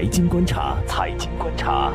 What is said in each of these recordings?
财经观察，财经观察。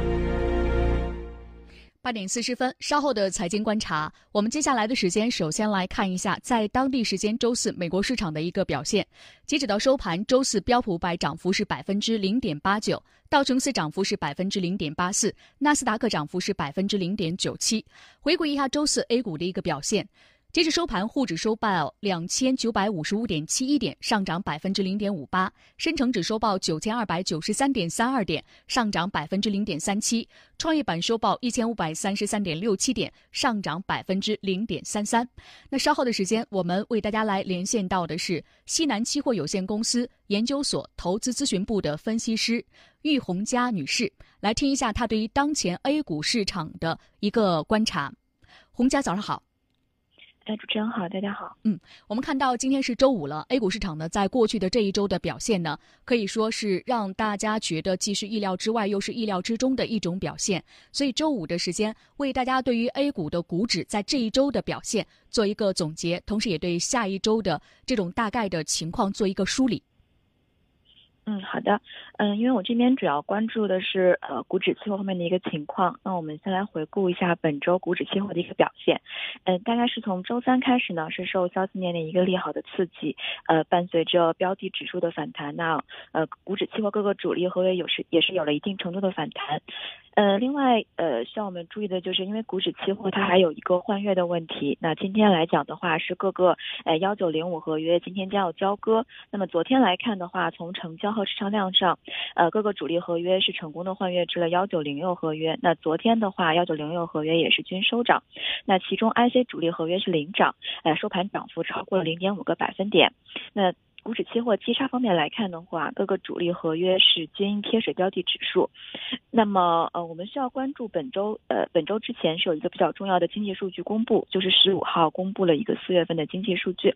八点四十分，稍后的财经观察，我们接下来的时间，首先来看一下在当地时间周四美国市场的一个表现。截止到收盘，周四标普百涨幅是百分之零点八九，道琼斯涨幅是百分之零点八四，纳斯达克涨幅是百分之零点九七。回顾一下周四 A 股的一个表现。截至收盘，沪指收报两千九百五十五点七一点，上涨百分之零点五八；深成指收报九千二百九十三点三二点，上涨百分之零点三七；创业板收报一千五百三十三点六七点，上涨百分之零点三三。那稍后的时间，我们为大家来连线到的是西南期货有限公司研究所投资咨询部的分析师玉红佳女士，来听一下她对于当前 A 股市场的一个观察。红佳，早上好。哎，主持人好，大家好。嗯，我们看到今天是周五了，A 股市场呢，在过去的这一周的表现呢，可以说是让大家觉得既是意料之外，又是意料之中的一种表现。所以周五的时间，为大家对于 A 股的股指在这一周的表现做一个总结，同时也对下一周的这种大概的情况做一个梳理。嗯，好的，嗯，因为我这边主要关注的是呃股指期货方面的一个情况，那我们先来回顾一下本周股指期货的一个表现，嗯，大概是从周三开始呢，是受消息面的一个利好的刺激，呃，伴随着标的指数的反弹，那呃股指期货各个主力合约有是也是有了一定程度的反弹。呃，另外，呃，需要我们注意的就是，因为股指期货它还有一个换月的问题。那今天来讲的话，是各个呃幺九零五合约今天将要交割。那么昨天来看的话，从成交和市场量上，呃，各个主力合约是成功的换月至了幺九零六合约。那昨天的话，幺九零六合约也是均收涨。那其中 IC 主力合约是领涨，呃，收盘涨幅超过了零点五个百分点。那股指期货基差方面来看的话，各个主力合约是均贴水标的指数。那么，呃，我们需要关注本周，呃，本周之前是有一个比较重要的经济数据公布，就是十五号公布了一个四月份的经济数据。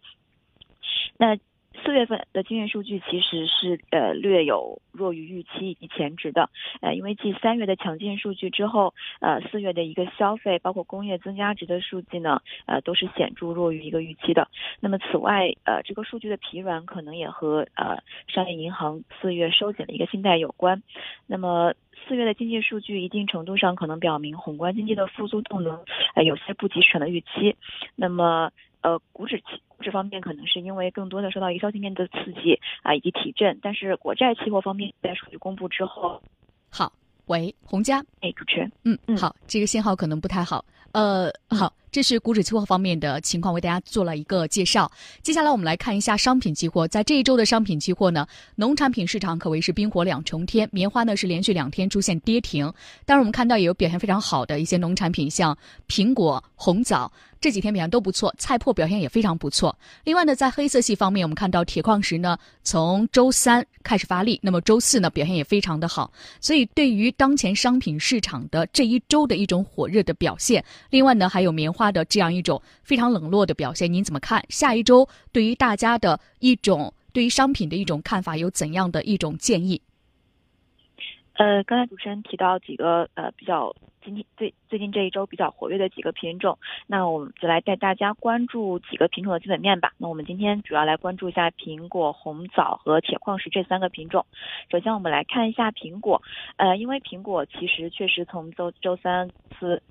那四月份的经济数据其实是呃略有弱于预期以及前值的，呃，因为继三月的强劲数据之后，呃，四月的一个消费包括工业增加值的数据呢，呃，都是显著弱于一个预期的。那么此外，呃，这个数据的疲软可能也和呃商业银行四月收紧的一个信贷有关。那么四月的经济数据一定程度上可能表明宏观经济的复苏动能呃有些不及市场的预期。那么呃，股指期。这方面可能是因为更多的受到一个消息面的刺激啊，以及提振，但是国债期货方面在数据公布之后，好，喂，洪佳，哎，主持人，嗯嗯，好，这个信号可能不太好，呃，好。这是股指期货方面的情况，为大家做了一个介绍。接下来我们来看一下商品期货，在这一周的商品期货呢，农产品市场可谓是冰火两重天。棉花呢是连续两天出现跌停，当然我们看到也有表现非常好的一些农产品，像苹果、红枣这几天表现都不错，菜粕表现也非常不错。另外呢，在黑色系方面，我们看到铁矿石呢从周三开始发力，那么周四呢表现也非常的好。所以对于当前商品市场的这一周的一种火热的表现，另外呢还有棉。花的这样一种非常冷落的表现，您怎么看？下一周对于大家的一种对于商品的一种看法有怎样的一种建议？呃，刚才主持人提到几个呃比较今天最最近这一周比较活跃的几个品种，那我们就来带大家关注几个品种的基本面吧。那我们今天主要来关注一下苹果、红枣和铁矿石这三个品种。首先我们来看一下苹果，呃，因为苹果其实确实从周周三次。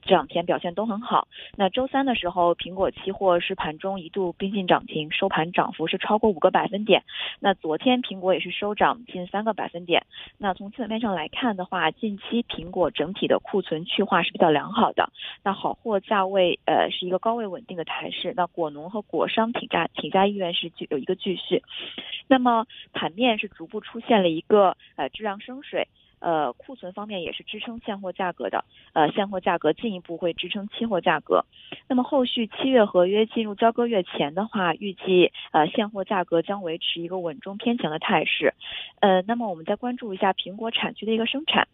这两天表现都很好。那周三的时候，苹果期货是盘中一度逼近涨停，收盘涨幅是超过五个百分点。那昨天苹果也是收涨近三个百分点。那从基本面上来看的话，近期苹果整体的库存去化是比较良好的。那好货价位呃是一个高位稳定的态势。那果农和果商挺价挺价意愿是具有一个继续。那么盘面是逐步出现了一个呃质量升水。呃，库存方面也是支撑现货价格的，呃，现货价格进一步会支撑期货价格。那么后续七月合约进入交割月前的话，预计呃现货价格将维持一个稳中偏强的态势。呃，那么我们再关注一下苹果产区的一个生产。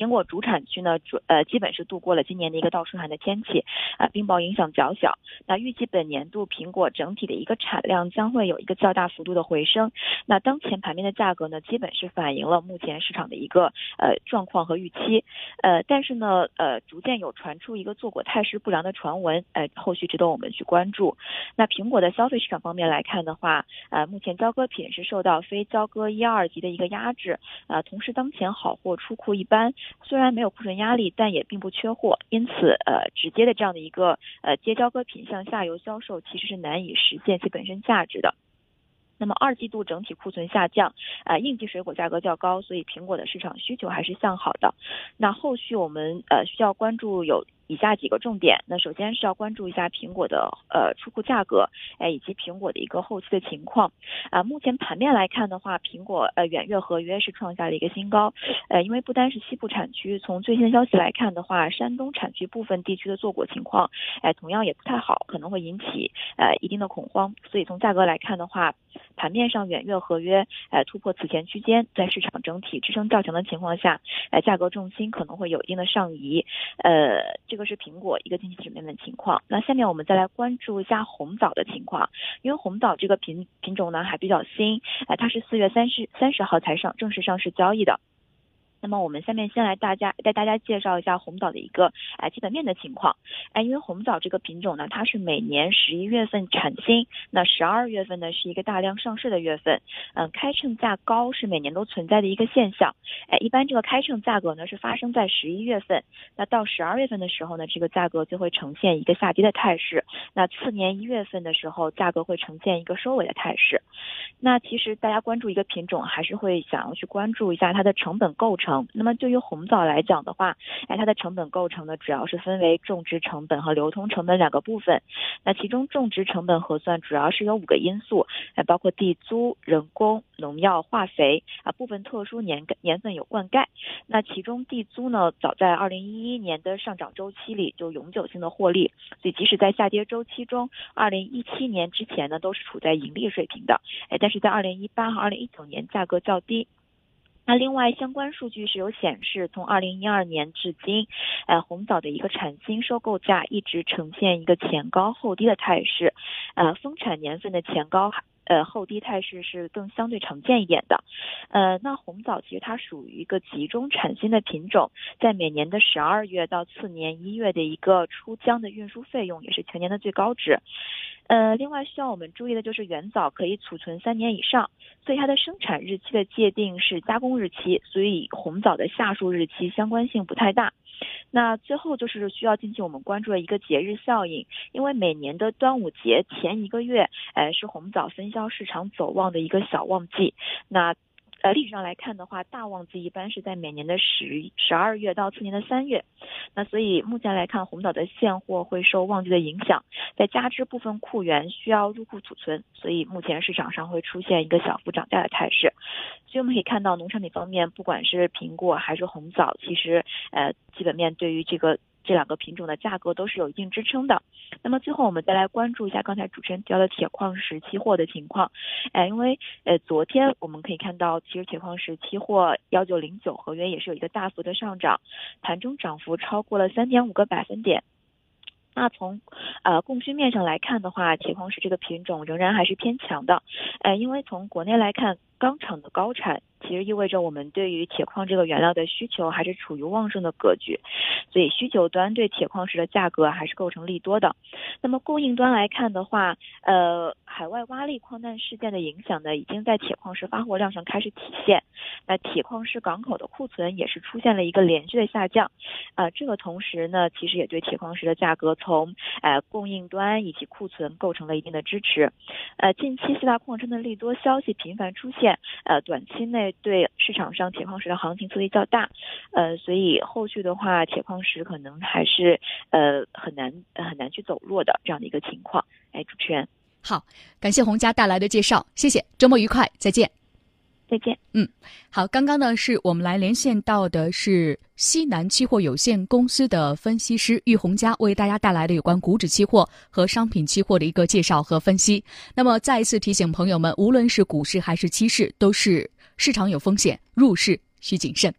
苹果主产区呢，主呃基本是度过了今年的一个倒春寒的天气，啊冰雹影响较小。那预计本年度苹果整体的一个产量将会有一个较大幅度的回升。那当前盘面的价格呢，基本是反映了目前市场的一个呃状况和预期。呃，但是呢，呃逐渐有传出一个坐果态势不良的传闻，呃后续值得我们去关注。那苹果的消费市场方面来看的话，呃目前交割品是受到非交割一二级的一个压制，啊同时当前好货出库一般，虽然没有库存压力，但也并不缺货，因此呃直接的这样的一个呃接交割品向下游销售其实是难以实现其本身价值的。那么二季度整体库存下降，呃应季水果价格较高，所以苹果的市场需求还是向好的。那后续我们呃需要关注有。以下几个重点，那首先是要关注一下苹果的呃出库价格，哎，以及苹果的一个后期的情况。啊，目前盘面来看的话，苹果呃远月合约是创下了一个新高，呃，因为不单是西部产区，从最新的消息来看的话，山东产区部分地区的坐果情况，哎，同样也不太好，可能会引起呃一定的恐慌。所以从价格来看的话，盘面上远月合约呃突破此前区间，在市场整体支撑较强的情况下，呃价格重心可能会有一定的上移，呃这个。是苹果一个经济层面的情况。那下面我们再来关注一下红枣的情况，因为红枣这个品品种呢还比较新，哎，它是四月三十三十号才上正式上市交易的。那么我们下面先来大家带大家介绍一下红枣的一个哎基本面的情况，哎，因为红枣这个品种呢，它是每年十一月份产新，那十二月份呢是一个大量上市的月份，嗯，开称价高是每年都存在的一个现象，哎，一般这个开称价格呢是发生在十一月份，那到十二月份的时候呢，这个价格就会呈现一个下跌的态势，那次年一月份的时候，价格会呈现一个收尾的态势，那其实大家关注一个品种，还是会想要去关注一下它的成本构成。那么对于红枣来讲的话，哎，它的成本构成呢，主要是分为种植成本和流通成本两个部分。那其中种植成本核算主要是有五个因素，哎，包括地租、人工、农药、化肥啊，部分特殊年年份有灌溉。那其中地租呢，早在二零一一年的上涨周期里就永久性的获利，所以即使在下跌周期中，二零一七年之前呢，都是处在盈利水平的。哎，但是在二零一八和二零一九年价格较低。那另外相关数据是有显示，从二零一二年至今，呃，红枣的一个产新收购价一直呈现一个前高后低的态势，呃，丰产年份的前高呃后低态势是更相对常见一点的，呃，那红枣其实它属于一个集中产新的品种，在每年的十二月到次年一月的一个出江的运输费用也是全年的最高值。呃，另外需要我们注意的就是原枣可以储存三年以上，所以它的生产日期的界定是加工日期，所以红枣的下述日期相关性不太大。那最后就是需要进行我们关注的一个节日效应，因为每年的端午节前一个月，哎，是红枣分销市场走旺的一个小旺季。那呃，历史上来看的话，大旺季一般是在每年的十十二月到次年的三月。那所以目前来看，红枣的现货会受旺季的影响，再加之部分库源需要入库储存，所以目前市场上会出现一个小幅涨价的态势。所以我们可以看到，农产品方面，不管是苹果还是红枣，其实呃基本面对于这个。这两个品种的价格都是有一定支撑的。那么最后我们再来关注一下刚才主持人提到的铁矿石期货的情况。哎，因为呃昨天我们可以看到，其实铁矿石期货幺九零九合约也是有一个大幅的上涨，盘中涨幅超过了三点五个百分点。那从呃供需面上来看的话，铁矿石这个品种仍然还是偏强的。呃，因为从国内来看，钢厂的高产。其实意味着我们对于铁矿这个原料的需求还是处于旺盛的格局，所以需求端对铁矿石的价格还是构成利多的。那么供应端来看的话，呃，海外挖力矿难事件的影响呢，已经在铁矿石发货量上开始体现。那铁矿石港口的库存也是出现了一个连续的下降。呃，这个同时呢，其实也对铁矿石的价格从呃供应端以及库存构成了一定的支持。呃，近期四大矿山的利多消息频繁出现，呃，短期内。对市场上铁矿石的行情阻力较大，呃，所以后续的话，铁矿石可能还是呃很难很难去走弱的这样的一个情况。哎，主持人，好，感谢洪佳带来的介绍，谢谢，周末愉快，再见。再见。嗯，好，刚刚呢是我们来连线到的是西南期货有限公司的分析师玉红佳，为大家带来的有关股指期货和商品期货的一个介绍和分析。那么再一次提醒朋友们，无论是股市还是期市，都是市场有风险，入市需谨慎。